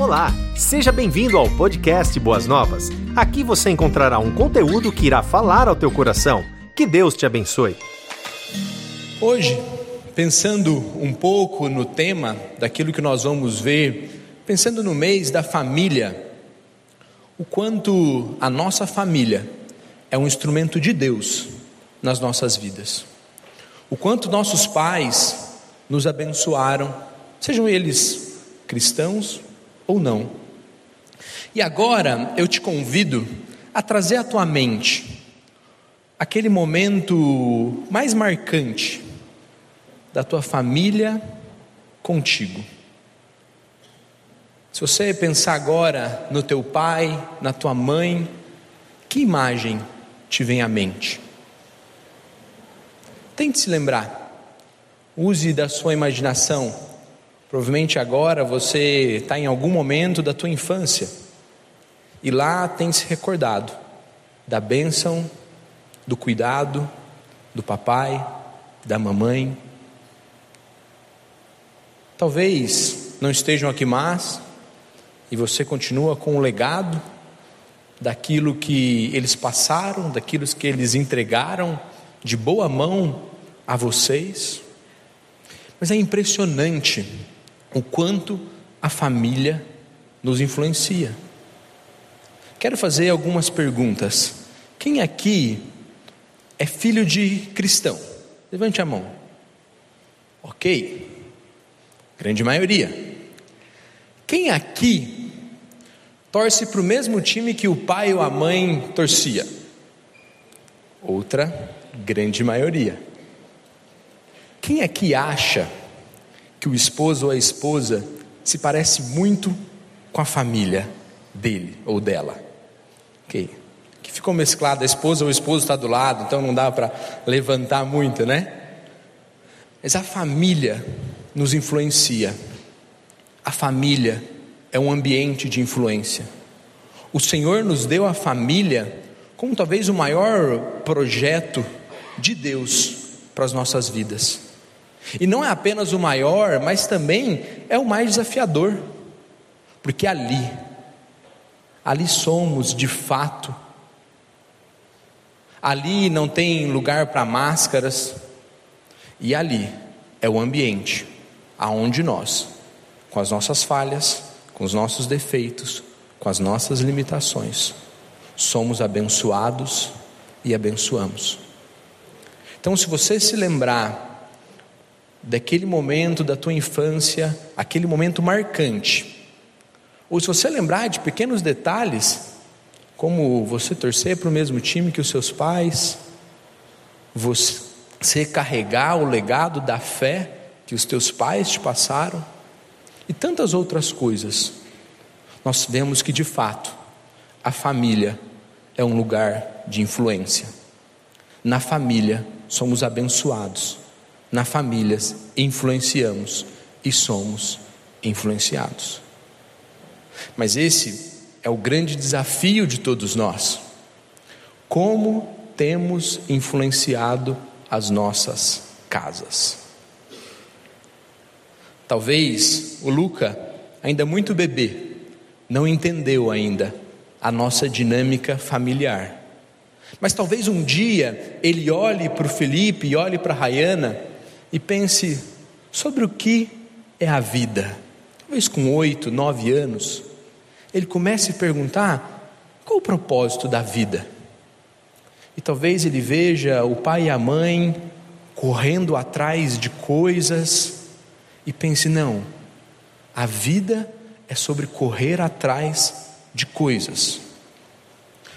Olá, seja bem-vindo ao podcast Boas Novas. Aqui você encontrará um conteúdo que irá falar ao teu coração. Que Deus te abençoe. Hoje, pensando um pouco no tema daquilo que nós vamos ver, pensando no mês da família, o quanto a nossa família é um instrumento de Deus nas nossas vidas. O quanto nossos pais nos abençoaram, sejam eles cristãos ou não. E agora eu te convido a trazer à tua mente aquele momento mais marcante da tua família contigo. Se você pensar agora no teu pai, na tua mãe, que imagem te vem à mente? Tente se lembrar. Use da sua imaginação Provavelmente agora você está em algum momento da tua infância e lá tem se recordado da bênção, do cuidado do papai, da mamãe. Talvez não estejam aqui mais e você continua com o legado daquilo que eles passaram, daquilo que eles entregaram de boa mão a vocês. Mas é impressionante o quanto a família nos influencia. Quero fazer algumas perguntas. Quem aqui é filho de cristão? Levante a mão. Ok. Grande maioria. Quem aqui torce para o mesmo time que o pai ou a mãe torcia? Outra grande maioria. Quem aqui acha que o esposo ou a esposa se parece muito com a família dele ou dela. Ok? Que ficou mesclado, a esposa ou o esposo está do lado, então não dá para levantar muito, né? Mas a família nos influencia. A família é um ambiente de influência. O Senhor nos deu a família como talvez o maior projeto de Deus para as nossas vidas. E não é apenas o maior, mas também é o mais desafiador, porque ali, ali somos de fato, ali não tem lugar para máscaras, e ali é o ambiente aonde nós, com as nossas falhas, com os nossos defeitos, com as nossas limitações, somos abençoados e abençoamos. Então, se você se lembrar daquele momento da tua infância, aquele momento marcante. Ou se você lembrar de pequenos detalhes, como você torcer para o mesmo time que os seus pais, você carregar o legado da fé que os teus pais te passaram, e tantas outras coisas, nós vemos que de fato a família é um lugar de influência. Na família somos abençoados na famílias influenciamos e somos influenciados. Mas esse é o grande desafio de todos nós. Como temos influenciado as nossas casas? Talvez o Luca, ainda muito bebê, não entendeu ainda a nossa dinâmica familiar. Mas talvez um dia ele olhe para o Felipe e olhe para a Rayana e pense sobre o que é a vida. Talvez com oito, nove anos, ele comece a perguntar qual o propósito da vida. E talvez ele veja o pai e a mãe correndo atrás de coisas e pense: não, a vida é sobre correr atrás de coisas.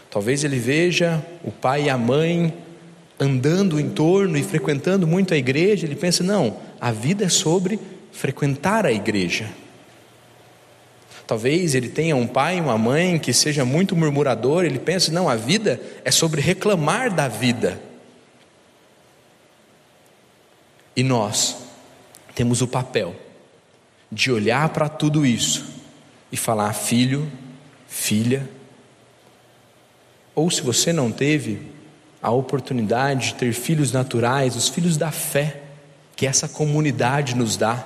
Talvez ele veja o pai e a mãe andando em torno e frequentando muito a igreja, ele pensa: não, a vida é sobre frequentar a igreja. Talvez ele tenha um pai, uma mãe que seja muito murmurador, ele pensa: não, a vida é sobre reclamar da vida. E nós temos o papel de olhar para tudo isso e falar: filho, filha. Ou se você não teve, a oportunidade de ter filhos naturais, os filhos da fé, que essa comunidade nos dá.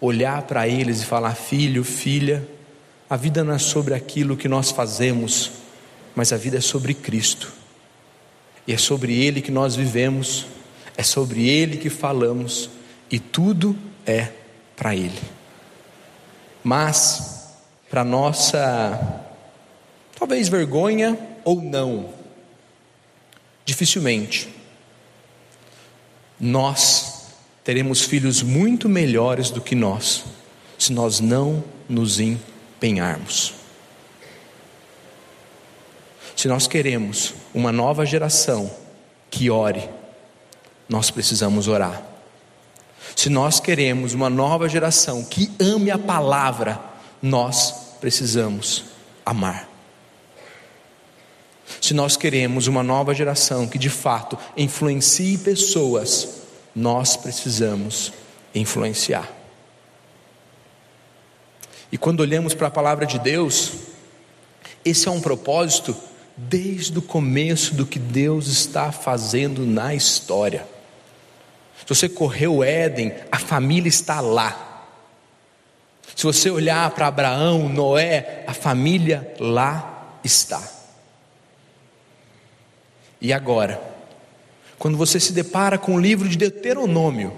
Olhar para eles e falar: filho, filha, A vida não é sobre aquilo que nós fazemos, mas a vida é sobre Cristo. E é sobre Ele que nós vivemos, é sobre Ele que falamos, e tudo é para Ele. Mas, para nossa, talvez vergonha ou não, dificilmente, nós teremos filhos muito melhores do que nós, se nós não nos empenharmos. Se nós queremos uma nova geração que ore, nós precisamos orar. Se nós queremos uma nova geração que ame a palavra, nós precisamos amar. Se nós queremos uma nova geração que de fato influencie pessoas, nós precisamos influenciar. E quando olhamos para a palavra de Deus, esse é um propósito desde o começo do que Deus está fazendo na história. Se você correu o Éden, a família está lá. Se você olhar para Abraão, Noé, a família lá está. E agora, quando você se depara com o livro de Deuteronômio,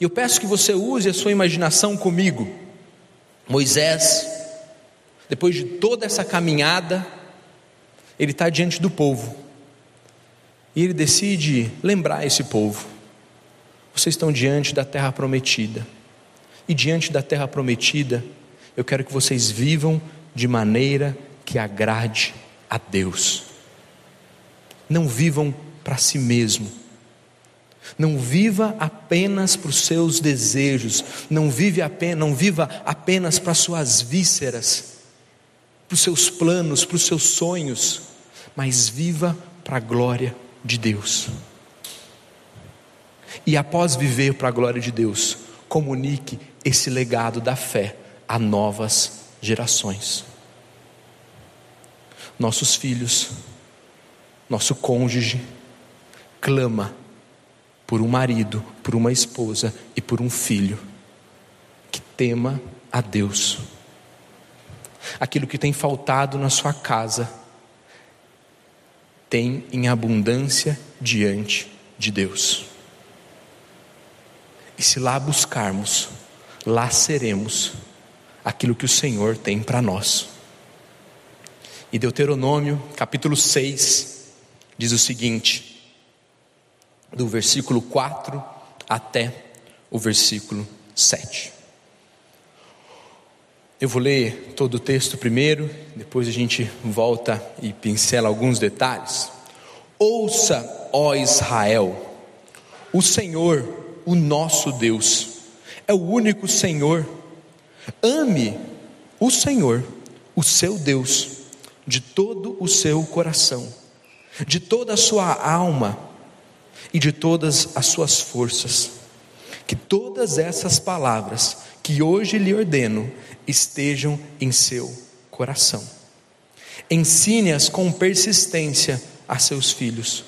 eu peço que você use a sua imaginação comigo. Moisés, depois de toda essa caminhada, ele está diante do povo. E ele decide lembrar esse povo: vocês estão diante da terra prometida. E diante da terra prometida, eu quero que vocês vivam de maneira que agrade a Deus. Não vivam para si mesmo. Não viva apenas para os seus desejos, não, vive apenas, não viva apenas para as suas vísceras, para os seus planos, para os seus sonhos mas viva para a glória de Deus. E após viver para a glória de Deus, comunique esse legado da fé a novas gerações. Nossos filhos, nosso cônjuge, clama por um marido, por uma esposa e por um filho que tema a Deus. Aquilo que tem faltado na sua casa, tem em abundância diante de Deus. E se lá buscarmos, lá seremos aquilo que o Senhor tem para nós. E Deuteronômio, capítulo 6, diz o seguinte, do versículo 4 até o versículo 7. Eu vou ler todo o texto primeiro, depois a gente volta e pincela alguns detalhes. Ouça, ó Israel, o Senhor, o nosso Deus, é o único Senhor. Ame o Senhor, o seu Deus, de todo o seu coração, de toda a sua alma e de todas as suas forças. Que todas essas palavras que hoje lhe ordeno estejam em seu coração. Ensine-as com persistência a seus filhos.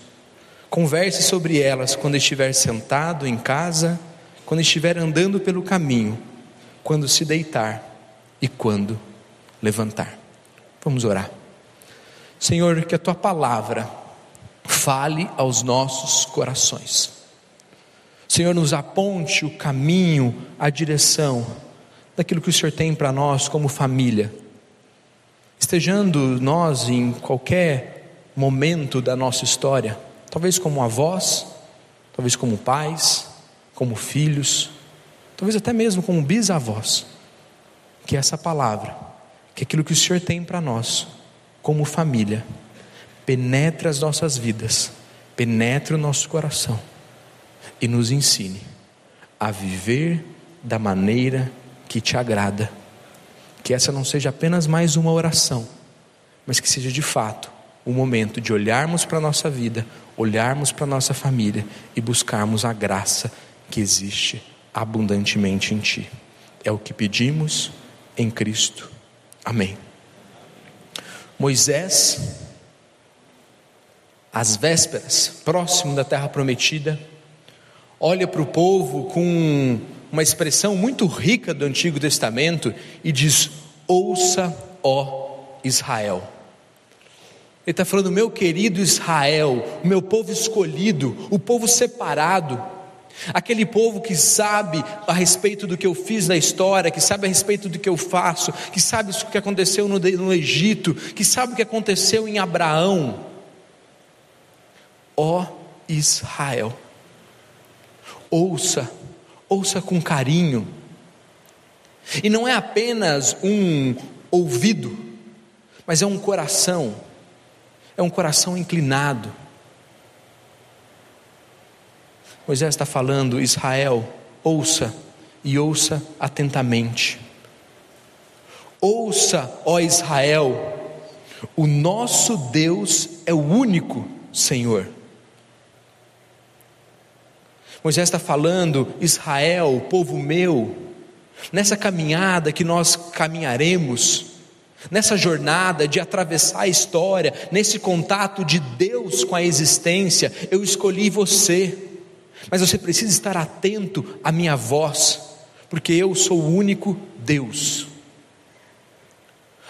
Converse sobre elas quando estiver sentado em casa, quando estiver andando pelo caminho, quando se deitar e quando levantar. Vamos orar. Senhor, que a tua palavra fale aos nossos corações. Senhor, nos aponte o caminho, a direção daquilo que o Senhor tem para nós como família. Estejando nós em qualquer momento da nossa história, talvez como avós, talvez como pais, como filhos, talvez até mesmo como bisavós, que essa palavra, que aquilo que o Senhor tem para nós, como família, penetre as nossas vidas, penetre o nosso coração e nos ensine a viver da maneira que te agrada. Que essa não seja apenas mais uma oração, mas que seja de fato o momento de olharmos para a nossa vida, olharmos para a nossa família e buscarmos a graça que existe abundantemente em Ti. É o que pedimos em Cristo. Amém. Moisés, às vésperas, próximo da terra prometida, olha para o povo com uma expressão muito rica do Antigo Testamento e diz: Ouça, ó Israel. Ele está falando, meu querido Israel, o meu povo escolhido, o povo separado, aquele povo que sabe a respeito do que eu fiz na história, que sabe a respeito do que eu faço, que sabe o que aconteceu no, no Egito, que sabe o que aconteceu em Abraão. Ó Israel, ouça, ouça com carinho, e não é apenas um ouvido, mas é um coração é um coração inclinado. Moisés está falando, Israel, ouça e ouça atentamente. Ouça, ó Israel, o nosso Deus é o único Senhor. Moisés está falando, Israel, povo meu, nessa caminhada que nós caminharemos, nessa jornada de atravessar a história, nesse contato de Deus com a existência, eu escolhi você, mas você precisa estar atento à minha voz, porque eu sou o único Deus.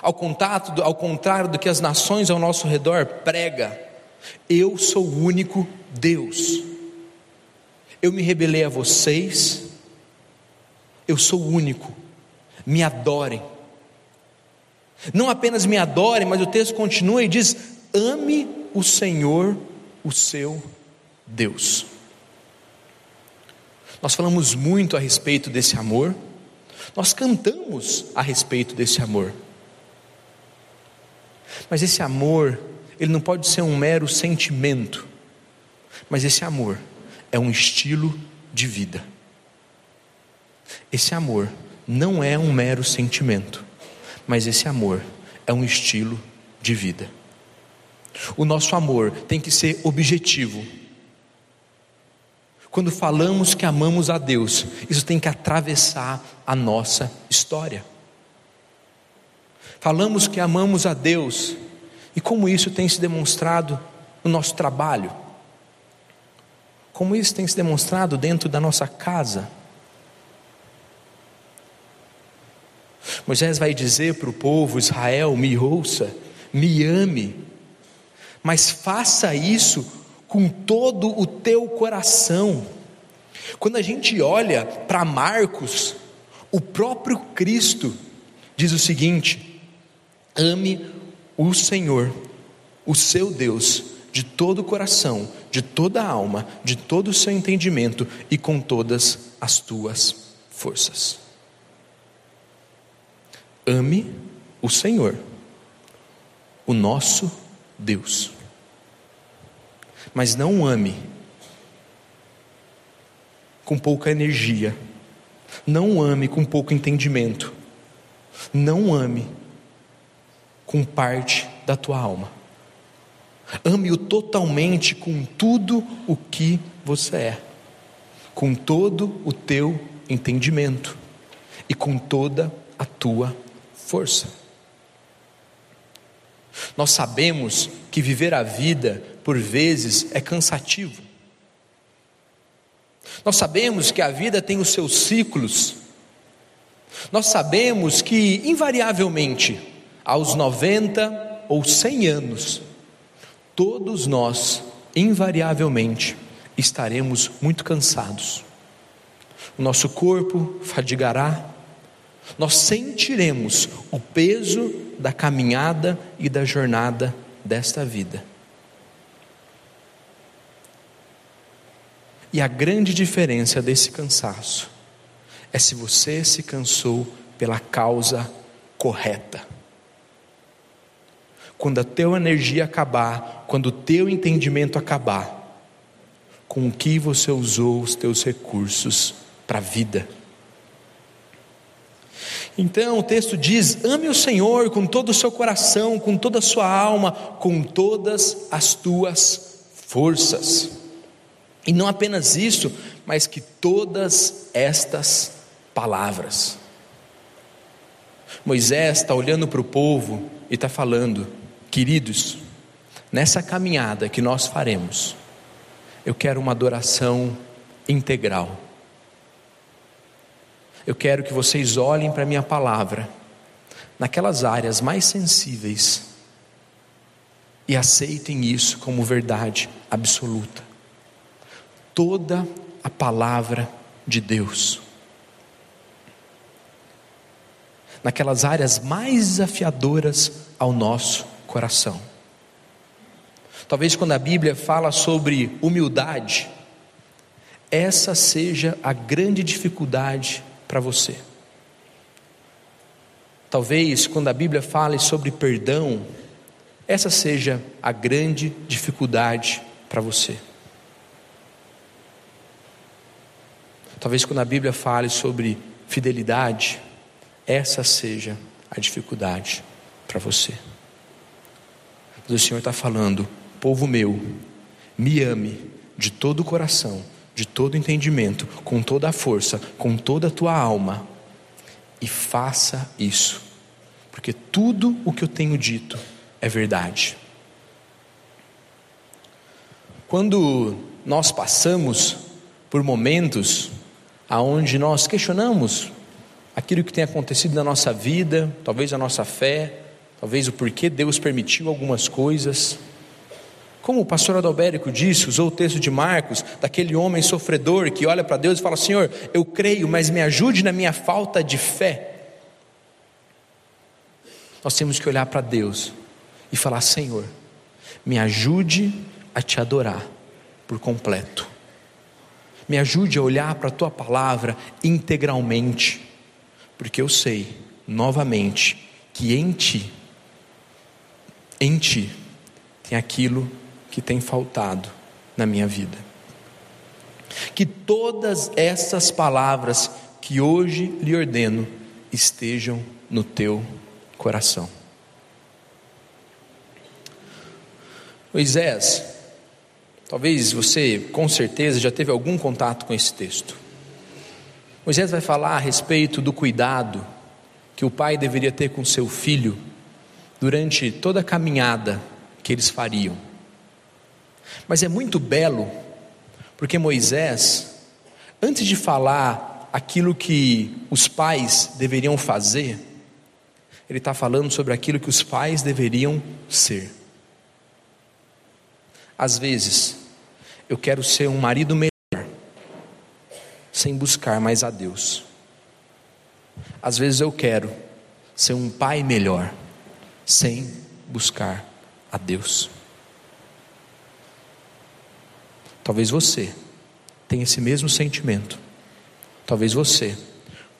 Ao, contato, ao contrário do que as nações ao nosso redor prega, eu sou o único Deus. Eu me rebelei a vocês, eu sou único, me adorem. Não apenas me adore, mas o texto continua e diz: ame o Senhor, o seu Deus. Nós falamos muito a respeito desse amor, nós cantamos a respeito desse amor. Mas esse amor, ele não pode ser um mero sentimento, mas esse amor é um estilo de vida. Esse amor não é um mero sentimento, mas esse amor é um estilo de vida. O nosso amor tem que ser objetivo. Quando falamos que amamos a Deus, isso tem que atravessar a nossa história. Falamos que amamos a Deus, e como isso tem se demonstrado no nosso trabalho, como isso tem se demonstrado dentro da nossa casa, Moisés vai dizer para o povo Israel: me ouça, me ame, mas faça isso com todo o teu coração. Quando a gente olha para Marcos, o próprio Cristo diz o seguinte: ame o Senhor, o seu Deus, de todo o coração, de toda a alma, de todo o seu entendimento e com todas as tuas forças. Ame o Senhor, o nosso Deus. Mas não ame com pouca energia, não ame com pouco entendimento, não ame com parte da tua alma. Ame-o totalmente com tudo o que você é, com todo o teu entendimento e com toda a tua força. Nós sabemos que viver a vida, por vezes, é cansativo. Nós sabemos que a vida tem os seus ciclos. Nós sabemos que, invariavelmente, aos 90 ou 100 anos, todos nós, invariavelmente, estaremos muito cansados. O nosso corpo fadigará, nós sentiremos o peso da caminhada e da jornada desta vida. E a grande diferença desse cansaço é se você se cansou pela causa correta. Quando a tua energia acabar, quando o teu entendimento acabar, com o que você usou os teus recursos para a vida. Então o texto diz: ame o Senhor com todo o seu coração, com toda a sua alma, com todas as tuas forças. E não apenas isso, mas que todas estas palavras. Moisés está olhando para o povo e está falando: queridos, nessa caminhada que nós faremos, eu quero uma adoração integral eu quero que vocês olhem para a minha palavra, naquelas áreas mais sensíveis e aceitem isso como verdade absoluta. Toda a palavra de Deus. Naquelas áreas mais desafiadoras ao nosso coração. Talvez quando a Bíblia fala sobre humildade, essa seja a grande dificuldade para você. Talvez quando a Bíblia fale sobre perdão, essa seja a grande dificuldade para você. Talvez quando a Bíblia fale sobre fidelidade, essa seja a dificuldade para você. Mas o Senhor está falando, povo meu, me ame de todo o coração, de todo o entendimento, com toda a força, com toda a tua alma, e faça isso, porque tudo o que eu tenho dito é verdade. Quando nós passamos por momentos aonde nós questionamos aquilo que tem acontecido na nossa vida, talvez a nossa fé, talvez o porquê Deus permitiu algumas coisas. Como o pastor Adalbérico disse, usou o texto de Marcos, daquele homem sofredor que olha para Deus e fala: Senhor, eu creio, mas me ajude na minha falta de fé. Nós temos que olhar para Deus e falar: Senhor, me ajude a te adorar por completo. Me ajude a olhar para a tua palavra integralmente, porque eu sei, novamente, que em ti, em ti, tem aquilo que tem faltado na minha vida. Que todas essas palavras que hoje lhe ordeno estejam no teu coração. Moisés, talvez você com certeza já teve algum contato com esse texto. Moisés vai falar a respeito do cuidado que o pai deveria ter com seu filho durante toda a caminhada que eles fariam. Mas é muito belo, porque Moisés, antes de falar aquilo que os pais deveriam fazer, ele está falando sobre aquilo que os pais deveriam ser. Às vezes, eu quero ser um marido melhor, sem buscar mais a Deus. Às vezes eu quero ser um pai melhor, sem buscar a Deus. Talvez você tenha esse mesmo sentimento. Talvez você,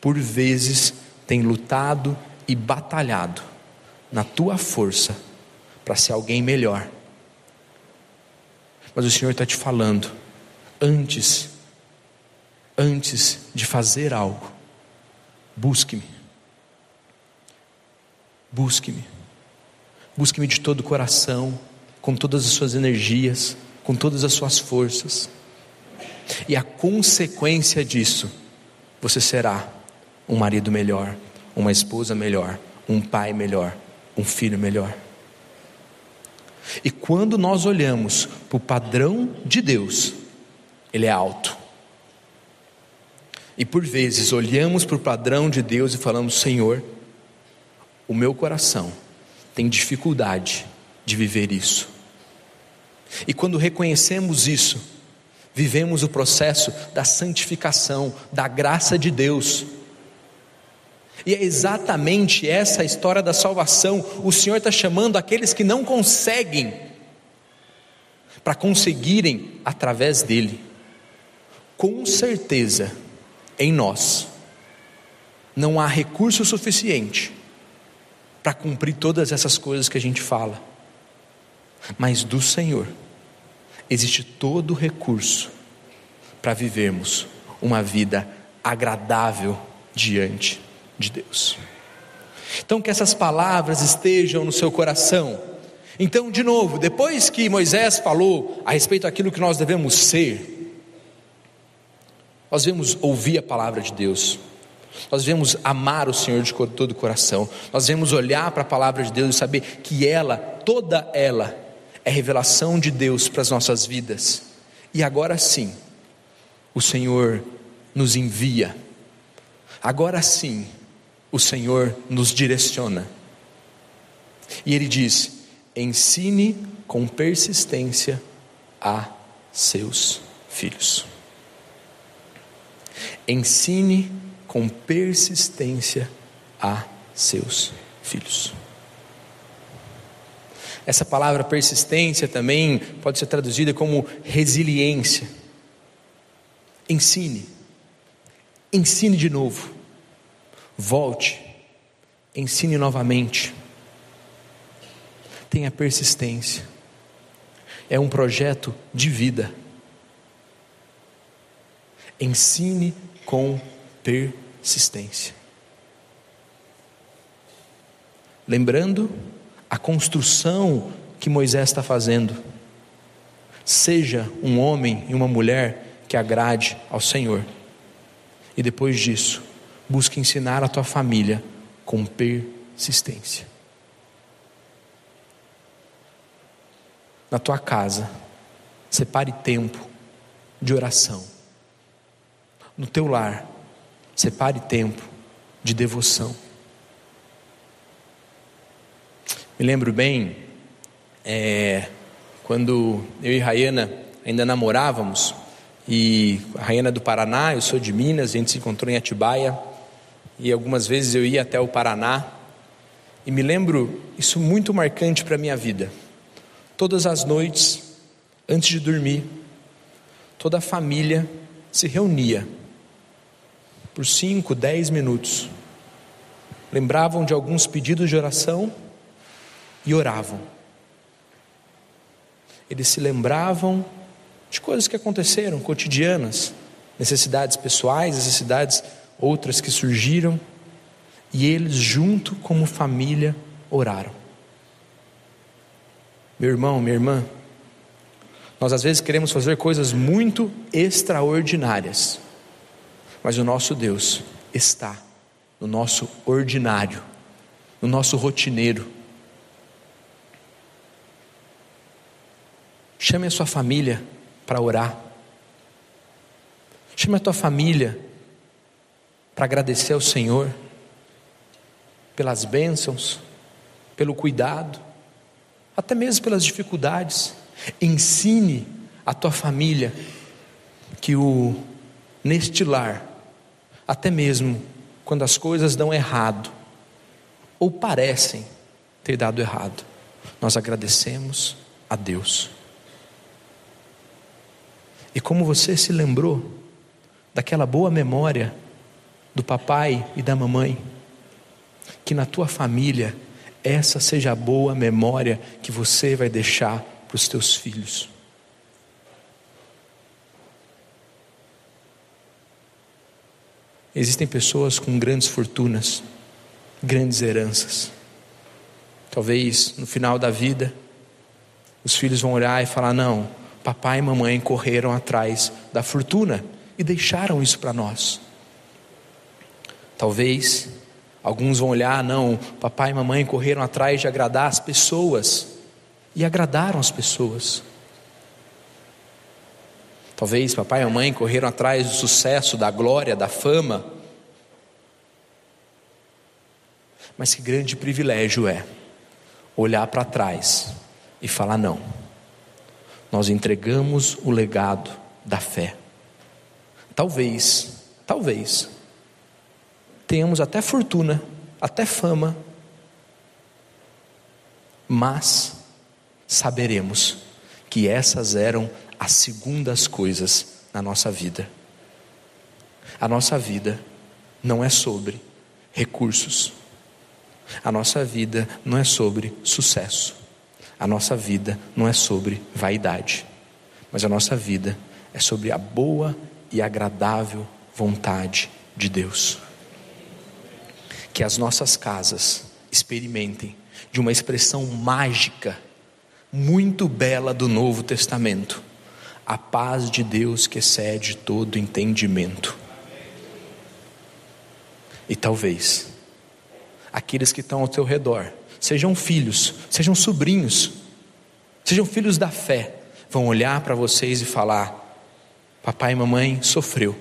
por vezes, tenha lutado e batalhado na tua força para ser alguém melhor mas o Senhor está te falando, antes, antes de fazer algo, busque-me. Busque-me. Busque-me de todo o coração, com todas as suas energias, com todas as suas forças. E a consequência disso, você será um marido melhor, uma esposa melhor, um pai melhor, um filho melhor. E quando nós olhamos para o padrão de Deus, ele é alto. E por vezes olhamos para o padrão de Deus e falamos: Senhor, o meu coração tem dificuldade de viver isso. E quando reconhecemos isso, vivemos o processo da santificação, da graça de Deus e é exatamente essa história da salvação. O Senhor está chamando aqueles que não conseguem, para conseguirem através dele. Com certeza, em nós, não há recurso suficiente para cumprir todas essas coisas que a gente fala, mas do Senhor existe todo o recurso para vivermos uma vida agradável diante de Deus. Então, que essas palavras estejam no seu coração. Então, de novo, depois que Moisés falou a respeito daquilo que nós devemos ser, nós devemos ouvir a palavra de Deus, nós devemos amar o Senhor de todo o coração, nós devemos olhar para a palavra de Deus e saber que ela, toda ela, é revelação de Deus para as nossas vidas. E agora sim, o Senhor nos envia, agora sim, o Senhor nos direciona E ele diz: ensine com persistência a seus filhos. Ensine com persistência a seus filhos. Essa palavra persistência também pode ser traduzida como resiliência. Ensine, ensine de novo, volte, ensine novamente. Tenha persistência. É um projeto de vida. Ensine com persistência. Lembrando a construção que Moisés está fazendo. Seja um homem e uma mulher que agrade ao Senhor. E depois disso, busque ensinar a tua família com persistência. Na tua casa, separe tempo de oração. No teu lar, separe tempo de devoção. Me lembro bem, é, quando eu e Rayana ainda namorávamos, e a Rayana é do Paraná, eu sou de Minas, a gente se encontrou em Atibaia, e algumas vezes eu ia até o Paraná, e me lembro isso muito marcante para a minha vida. Todas as noites, antes de dormir, toda a família se reunia por cinco, dez minutos. Lembravam de alguns pedidos de oração e oravam. Eles se lembravam de coisas que aconteceram, cotidianas, necessidades pessoais, necessidades outras que surgiram, e eles, junto como família, oraram. Meu irmão, minha irmã, nós às vezes queremos fazer coisas muito extraordinárias, mas o nosso Deus está no nosso ordinário, no nosso rotineiro Chame a sua família para orar. Chame a tua família para agradecer ao Senhor pelas bênçãos, pelo cuidado, até mesmo pelas dificuldades. Ensine a tua família que o neste lar, até mesmo quando as coisas dão errado ou parecem ter dado errado, nós agradecemos a Deus. E como você se lembrou daquela boa memória do papai e da mamãe, que na tua família essa seja a boa memória que você vai deixar para os teus filhos. Existem pessoas com grandes fortunas, grandes heranças. Talvez no final da vida, os filhos vão olhar e falar: não, papai e mamãe correram atrás da fortuna e deixaram isso para nós. Talvez alguns vão olhar, não, papai e mamãe correram atrás de agradar as pessoas e agradaram as pessoas. Talvez papai e mamãe correram atrás do sucesso, da glória, da fama. Mas que grande privilégio é olhar para trás e falar: não nós entregamos o legado da fé. Talvez, talvez, tenhamos até fortuna, até fama, mas saberemos que essas eram as segundas coisas na nossa vida. A nossa vida não é sobre recursos, a nossa vida não é sobre sucesso. A nossa vida não é sobre vaidade, mas a nossa vida é sobre a boa e agradável vontade de Deus. Que as nossas casas experimentem de uma expressão mágica, muito bela do Novo Testamento, a paz de Deus que excede todo entendimento. E talvez aqueles que estão ao teu redor sejam filhos, sejam sobrinhos, sejam filhos da fé, vão olhar para vocês e falar: Papai e mamãe sofreu,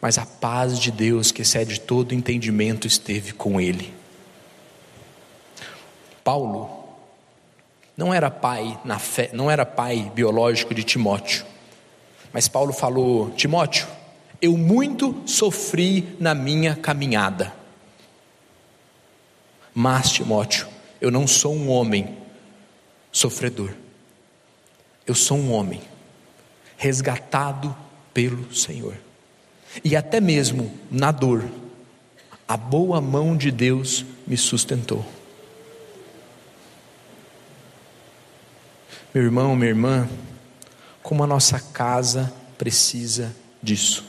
mas a paz de Deus, que excede todo entendimento, esteve com ele. Paulo não era pai na fé, não era pai biológico de Timóteo. Mas Paulo falou: Timóteo, eu muito sofri na minha caminhada. Mas, Timóteo, eu não sou um homem sofredor. Eu sou um homem resgatado pelo Senhor. E até mesmo na dor, a boa mão de Deus me sustentou. Meu irmão, minha irmã, como a nossa casa precisa disso.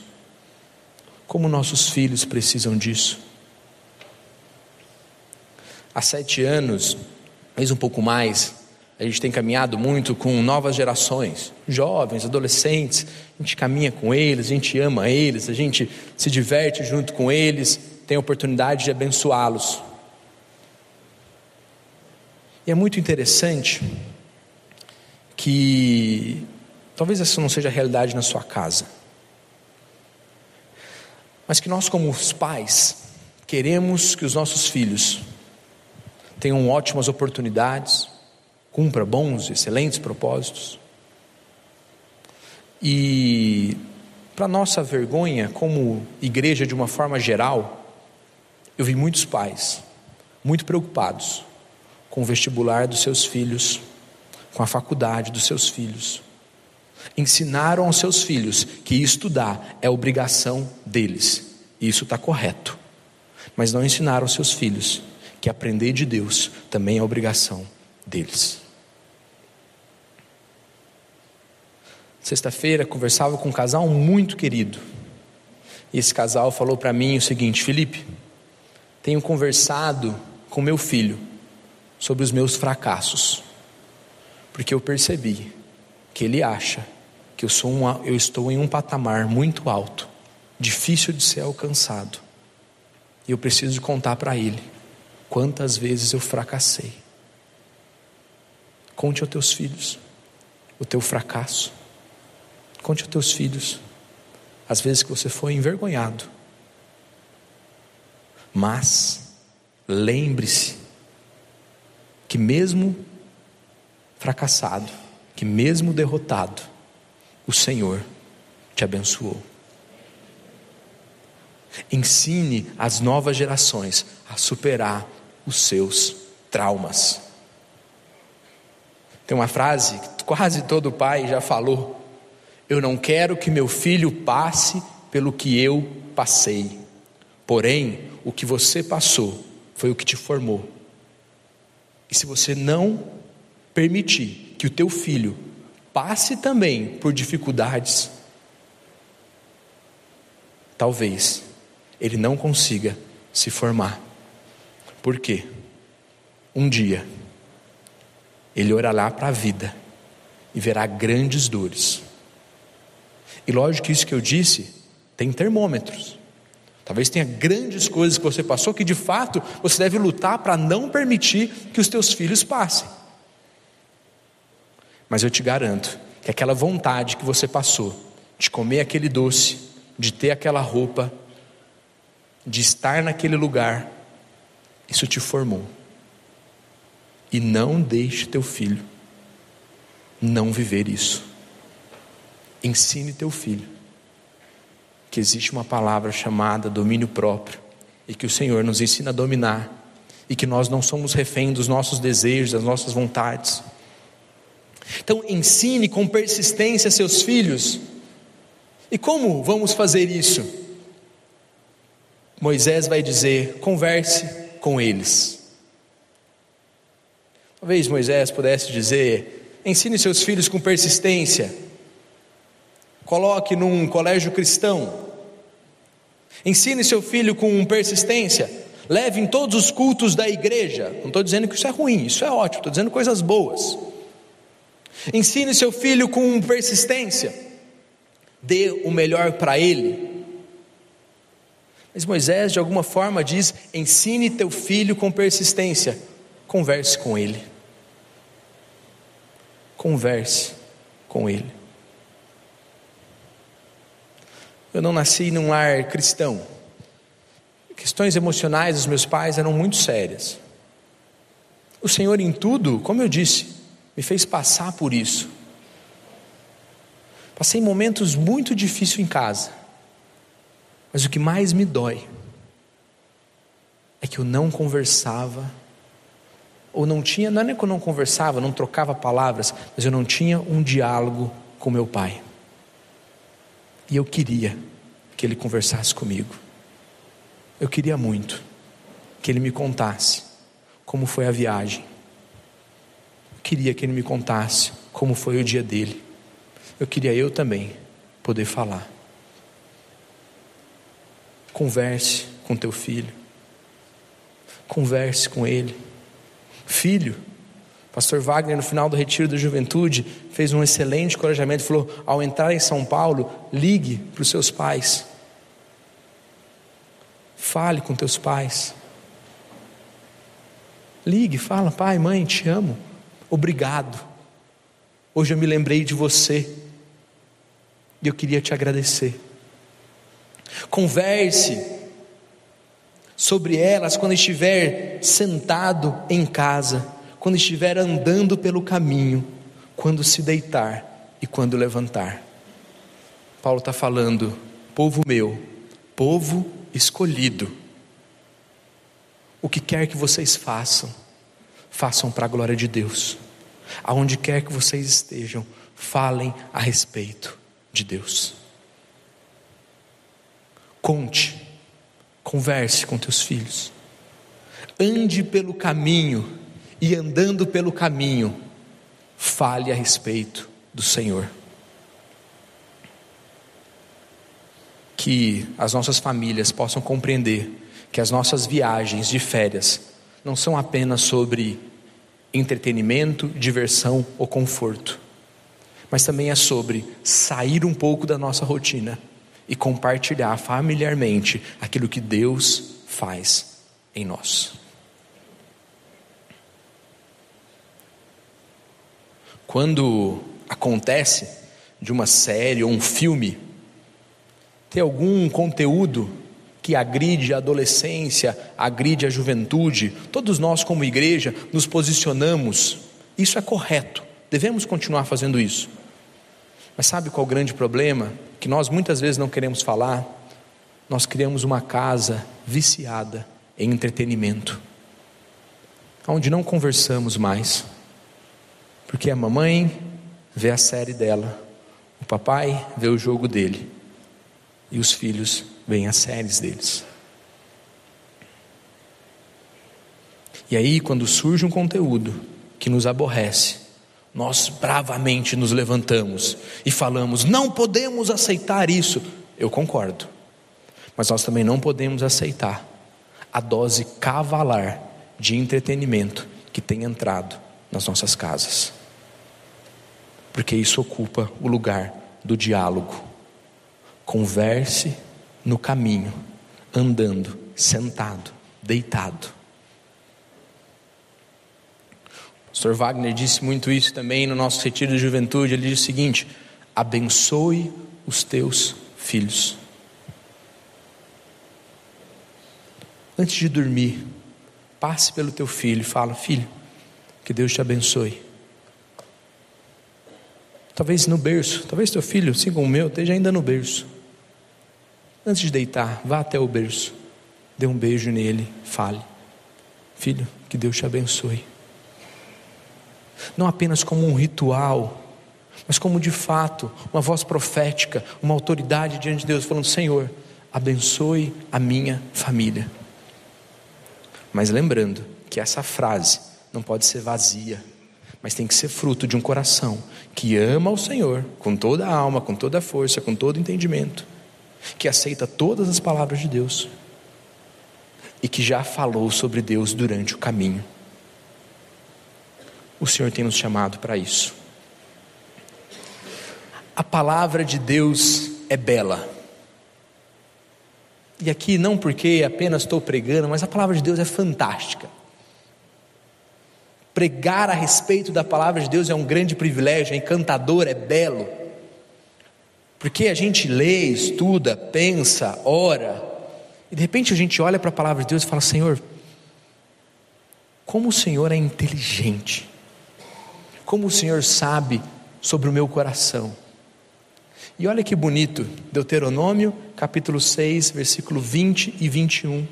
Como nossos filhos precisam disso. Há sete anos, talvez um pouco mais, a gente tem caminhado muito com novas gerações, jovens, adolescentes. A gente caminha com eles, a gente ama eles, a gente se diverte junto com eles, tem a oportunidade de abençoá-los. E é muito interessante que talvez essa não seja a realidade na sua casa, mas que nós, como os pais, queremos que os nossos filhos tenham ótimas oportunidades, cumpra bons, excelentes propósitos. E, para nossa vergonha, como igreja de uma forma geral, eu vi muitos pais muito preocupados com o vestibular dos seus filhos com a faculdade dos seus filhos. Ensinaram aos seus filhos que estudar é obrigação deles, isso está correto. Mas não ensinaram aos seus filhos que aprender de Deus também é obrigação deles. Sexta-feira conversava com um casal muito querido. E esse casal falou para mim o seguinte: Felipe, tenho conversado com meu filho sobre os meus fracassos porque eu percebi que ele acha que eu, sou um, eu estou em um patamar muito alto, difícil de ser alcançado, e eu preciso contar para ele quantas vezes eu fracassei. Conte aos teus filhos o teu fracasso, conte aos teus filhos as vezes que você foi envergonhado, mas lembre-se que mesmo fracassado, que mesmo derrotado, o Senhor te abençoou. Ensine as novas gerações a superar os seus traumas. Tem uma frase que quase todo pai já falou: Eu não quero que meu filho passe pelo que eu passei. Porém, o que você passou foi o que te formou. E se você não permitir que o teu filho passe também por dificuldades, talvez ele não consiga se formar. Por quê? Um dia ele orará para a vida e verá grandes dores. E lógico que isso que eu disse tem termômetros. Talvez tenha grandes coisas que você passou que de fato você deve lutar para não permitir que os teus filhos passem. Mas eu te garanto que aquela vontade que você passou de comer aquele doce, de ter aquela roupa, de estar naquele lugar, isso te formou. E não deixe teu filho não viver isso. Ensine teu filho que existe uma palavra chamada domínio próprio e que o Senhor nos ensina a dominar e que nós não somos refém dos nossos desejos, das nossas vontades então, ensine com persistência seus filhos. E como vamos fazer isso? Moisés vai dizer: converse com eles. Talvez Moisés pudesse dizer: ensine seus filhos com persistência. Coloque num colégio cristão. Ensine seu filho com persistência. Leve em todos os cultos da igreja. Não estou dizendo que isso é ruim, isso é ótimo, estou dizendo coisas boas. Ensine seu filho com persistência. Dê o melhor para ele. Mas Moisés, de alguma forma, diz: ensine teu filho com persistência. Converse com ele. Converse com ele. Eu não nasci num lar cristão. Questões emocionais dos meus pais eram muito sérias. O Senhor, em tudo, como eu disse, me fez passar por isso. Passei momentos muito difíceis em casa, mas o que mais me dói é que eu não conversava, ou não tinha, não é que eu não conversava, não trocava palavras, mas eu não tinha um diálogo com meu pai. E eu queria que ele conversasse comigo. Eu queria muito que ele me contasse como foi a viagem. Queria que ele me contasse como foi o dia dele. Eu queria eu também poder falar. Converse com teu filho. Converse com ele. Filho, Pastor Wagner, no final do retiro da juventude, fez um excelente encorajamento. Falou: ao entrar em São Paulo, ligue para os seus pais. Fale com teus pais. Ligue, fala, pai, mãe, te amo. Obrigado. Hoje eu me lembrei de você. E eu queria te agradecer. Converse sobre elas quando estiver sentado em casa, quando estiver andando pelo caminho, quando se deitar e quando levantar. Paulo está falando, povo meu, povo escolhido. O que quer que vocês façam, façam para a glória de Deus. Aonde quer que vocês estejam, falem a respeito de Deus. Conte Converse com teus filhos. Ande pelo caminho e andando pelo caminho, fale a respeito do Senhor. Que as nossas famílias possam compreender que as nossas viagens de férias não são apenas sobre entretenimento, diversão ou conforto, mas também é sobre sair um pouco da nossa rotina e compartilhar familiarmente aquilo que Deus faz em nós. Quando acontece de uma série ou um filme ter algum conteúdo que agride a adolescência, agride a juventude, todos nós, como igreja, nos posicionamos, isso é correto, devemos continuar fazendo isso. Mas sabe qual é o grande problema? Que nós muitas vezes não queremos falar. Nós criamos uma casa viciada em entretenimento, onde não conversamos mais, porque a mamãe vê a série dela, o papai vê o jogo dele, e os filhos veem as séries deles. E aí, quando surge um conteúdo que nos aborrece, nós bravamente nos levantamos e falamos: não podemos aceitar isso. Eu concordo, mas nós também não podemos aceitar a dose cavalar de entretenimento que tem entrado nas nossas casas, porque isso ocupa o lugar do diálogo. Converse no caminho, andando, sentado, deitado pastor Wagner disse muito isso também no nosso retiro de juventude. Ele diz o seguinte: abençoe os teus filhos. Antes de dormir, passe pelo teu filho e fala: Filho, que Deus te abençoe. Talvez no berço, talvez teu filho, assim como o meu, esteja ainda no berço. Antes de deitar, vá até o berço, dê um beijo nele, fale: Filho, que Deus te abençoe. Não apenas como um ritual, mas como de fato uma voz profética, uma autoridade diante de Deus, falando: Senhor, abençoe a minha família. Mas lembrando que essa frase não pode ser vazia, mas tem que ser fruto de um coração que ama o Senhor com toda a alma, com toda a força, com todo o entendimento, que aceita todas as palavras de Deus e que já falou sobre Deus durante o caminho o Senhor tem nos chamado para isso. A palavra de Deus é bela. E aqui não porque apenas estou pregando, mas a palavra de Deus é fantástica. Pregar a respeito da palavra de Deus é um grande privilégio, é encantador, é belo. Porque a gente lê, estuda, pensa, ora, e de repente a gente olha para a palavra de Deus e fala: Senhor, como o Senhor é inteligente, como o Senhor sabe sobre o meu coração. E olha que bonito, Deuteronômio, capítulo 6, versículo 20 e 21,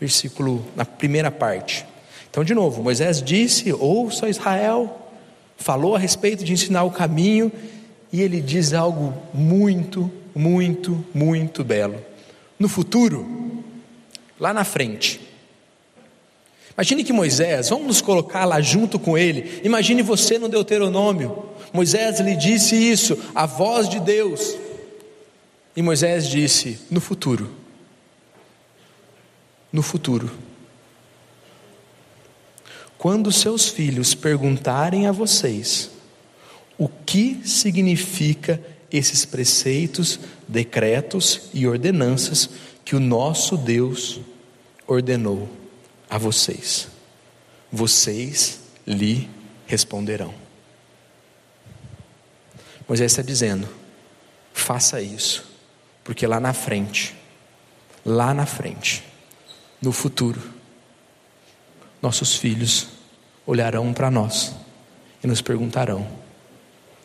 versículo na primeira parte. Então, de novo, Moisés disse: Ouça Israel, falou a respeito de ensinar o caminho, e ele diz algo muito, muito, muito belo. No futuro, lá na frente, Imagine que Moisés, vamos nos colocar lá junto com ele. Imagine você no Deuteronômio. Moisés lhe disse isso, a voz de Deus. E Moisés disse: no futuro. No futuro. Quando seus filhos perguntarem a vocês o que significa esses preceitos, decretos e ordenanças que o nosso Deus ordenou a vocês, vocês lhe responderão. Moisés está dizendo: faça isso, porque lá na frente, lá na frente, no futuro, nossos filhos olharão para nós e nos perguntarão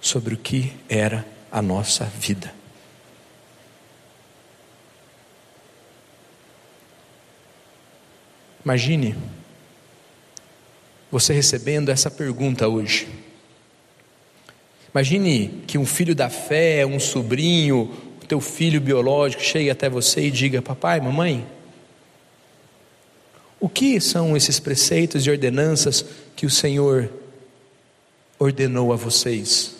sobre o que era a nossa vida. Imagine você recebendo essa pergunta hoje. Imagine que um filho da fé, um sobrinho, o teu filho biológico chegue até você e diga: Papai, mamãe, o que são esses preceitos e ordenanças que o Senhor ordenou a vocês?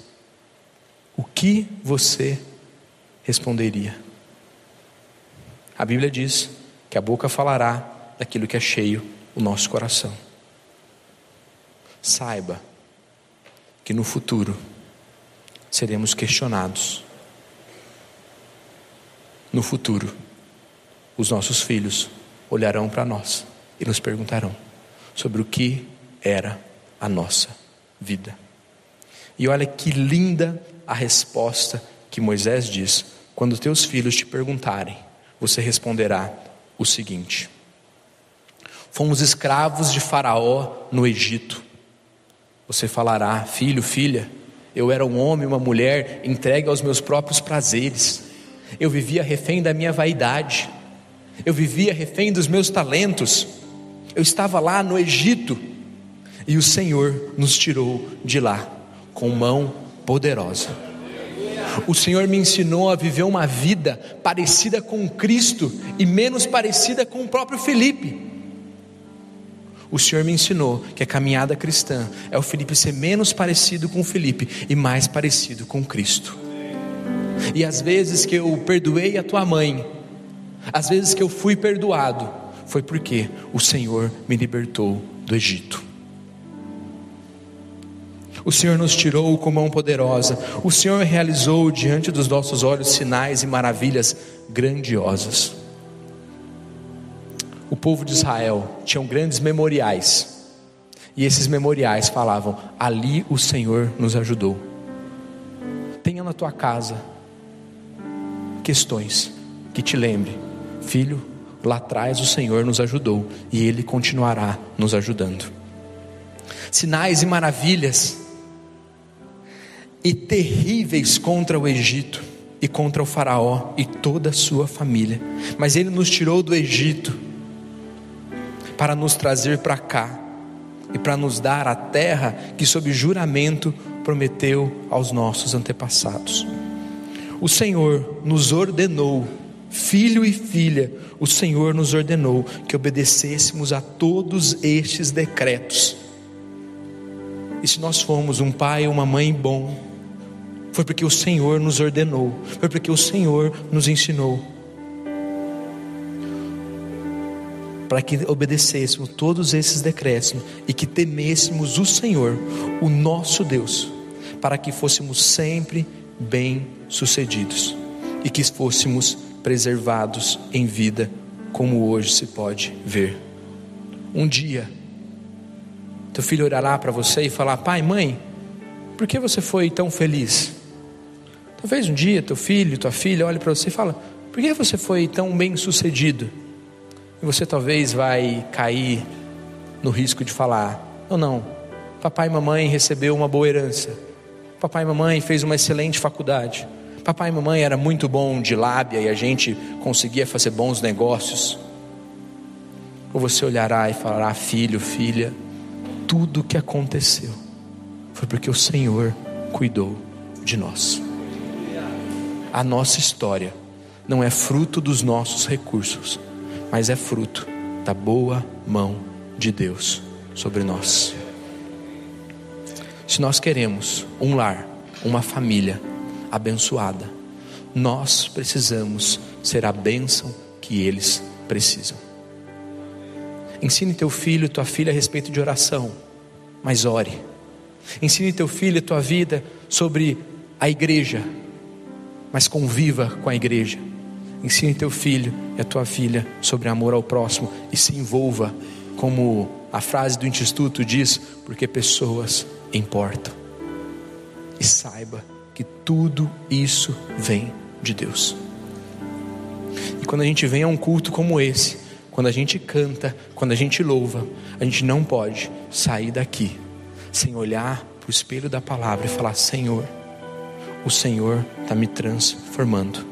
O que você responderia? A Bíblia diz que a boca falará daquilo que é cheio o nosso coração. Saiba que no futuro seremos questionados. No futuro, os nossos filhos olharão para nós e nos perguntarão sobre o que era a nossa vida. E olha que linda a resposta que Moisés diz: quando teus filhos te perguntarem, você responderá o seguinte: Fomos escravos de Faraó no Egito. Você falará, filho, filha, eu era um homem, uma mulher entregue aos meus próprios prazeres. Eu vivia refém da minha vaidade. Eu vivia refém dos meus talentos. Eu estava lá no Egito e o Senhor nos tirou de lá com mão poderosa. O Senhor me ensinou a viver uma vida parecida com Cristo e menos parecida com o próprio Felipe. O Senhor me ensinou que a caminhada cristã é o Felipe ser menos parecido com o Felipe e mais parecido com Cristo. E às vezes que eu perdoei a tua mãe, às vezes que eu fui perdoado, foi porque o Senhor me libertou do Egito. O Senhor nos tirou com mão poderosa, o Senhor realizou diante dos nossos olhos sinais e maravilhas grandiosas o povo de Israel tinham grandes memoriais. E esses memoriais falavam: ali o Senhor nos ajudou. Tenha na tua casa questões que te lembre, filho, lá atrás o Senhor nos ajudou e Ele continuará nos ajudando. Sinais e maravilhas e terríveis contra o Egito e contra o Faraó e toda a sua família, mas Ele nos tirou do Egito para nos trazer para cá e para nos dar a terra que, sob juramento, prometeu aos nossos antepassados. O Senhor nos ordenou, filho e filha, o Senhor nos ordenou que obedecêssemos a todos estes decretos. E se nós fomos um pai ou uma mãe bom, foi porque o Senhor nos ordenou, foi porque o Senhor nos ensinou. para que obedecêssemos todos esses decretos e que temêssemos o Senhor, o nosso Deus, para que fôssemos sempre bem-sucedidos e que fôssemos preservados em vida, como hoje se pode ver. Um dia, teu filho olhará para você e falar: Pai, mãe, por que você foi tão feliz? Talvez um dia teu filho, tua filha olhe para você e fala: Por que você foi tão bem sucedido? E você talvez vai cair no risco de falar: não, não, papai e mamãe recebeu uma boa herança, papai e mamãe fez uma excelente faculdade, papai e mamãe era muito bom de lábia e a gente conseguia fazer bons negócios. Ou você olhará e falará: filho, filha, tudo o que aconteceu foi porque o Senhor cuidou de nós. A nossa história não é fruto dos nossos recursos, mas é fruto da boa mão de Deus sobre nós. Se nós queremos um lar, uma família abençoada, nós precisamos ser a bênção que eles precisam. Ensine teu filho e tua filha a respeito de oração, mas ore. Ensine teu filho e tua vida sobre a igreja, mas conviva com a igreja. Ensine teu filho e a tua filha sobre amor ao próximo e se envolva, como a frase do Instituto diz, porque pessoas importam. E saiba que tudo isso vem de Deus. E quando a gente vem a um culto como esse, quando a gente canta, quando a gente louva, a gente não pode sair daqui sem olhar para o espelho da palavra e falar: Senhor, o Senhor está me transformando.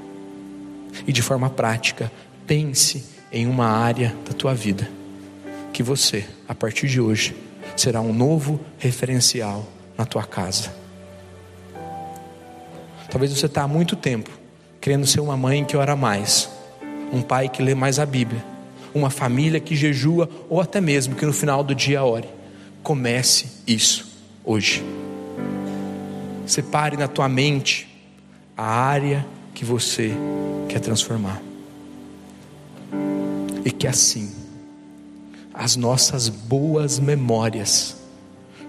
E de forma prática, pense em uma área da tua vida que você, a partir de hoje, será um novo referencial na tua casa. Talvez você está há muito tempo querendo ser uma mãe que ora mais, um pai que lê mais a Bíblia, uma família que jejua ou até mesmo que no final do dia ore. Comece isso hoje. Separe na tua mente a área que você quer transformar. E que assim as nossas boas memórias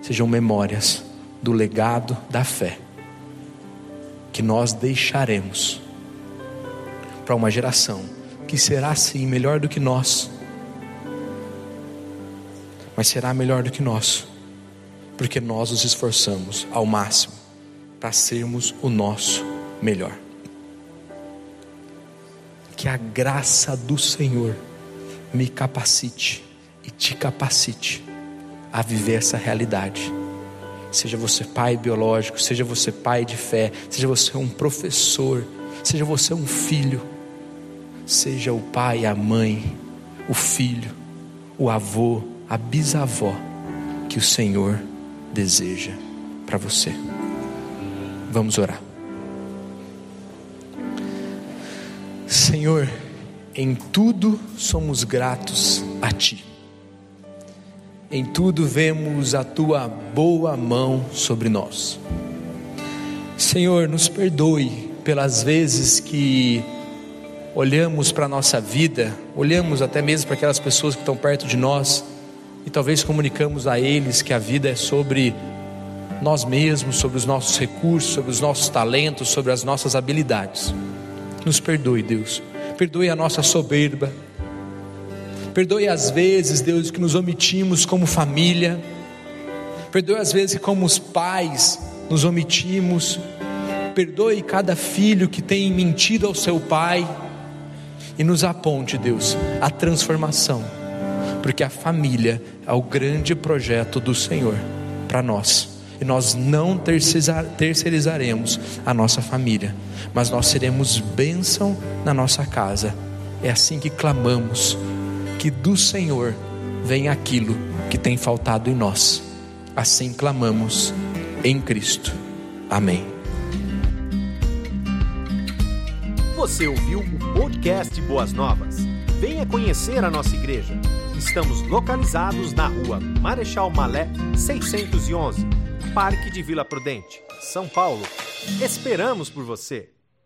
sejam memórias do legado da fé que nós deixaremos para uma geração que será sim melhor do que nós, mas será melhor do que nós, porque nós nos esforçamos ao máximo para sermos o nosso melhor. Que a graça do Senhor me capacite e te capacite a viver essa realidade. Seja você pai biológico, seja você pai de fé, seja você um professor, seja você um filho, seja o pai, a mãe, o filho, o avô, a bisavó que o Senhor deseja para você. Vamos orar. Senhor, em tudo somos gratos a Ti. Em tudo vemos a Tua boa mão sobre nós. Senhor, nos perdoe pelas vezes que olhamos para a nossa vida, olhamos até mesmo para aquelas pessoas que estão perto de nós e talvez comunicamos a eles que a vida é sobre nós mesmos, sobre os nossos recursos, sobre os nossos talentos, sobre as nossas habilidades. Nos perdoe, Deus. Perdoe a nossa soberba. Perdoe as vezes, Deus, que nos omitimos como família. Perdoe as vezes que, como os pais, nos omitimos. Perdoe cada filho que tem mentido ao seu pai. E nos aponte, Deus, a transformação. Porque a família é o grande projeto do Senhor para nós e nós não terceirizaremos a nossa família, mas nós seremos bênção na nossa casa. É assim que clamamos que do Senhor vem aquilo que tem faltado em nós. Assim clamamos em Cristo. Amém. Você ouviu o podcast Boas Novas? Venha conhecer a nossa igreja. Estamos localizados na rua Marechal Malé 611 Parque de Vila Prudente, São Paulo. Esperamos por você!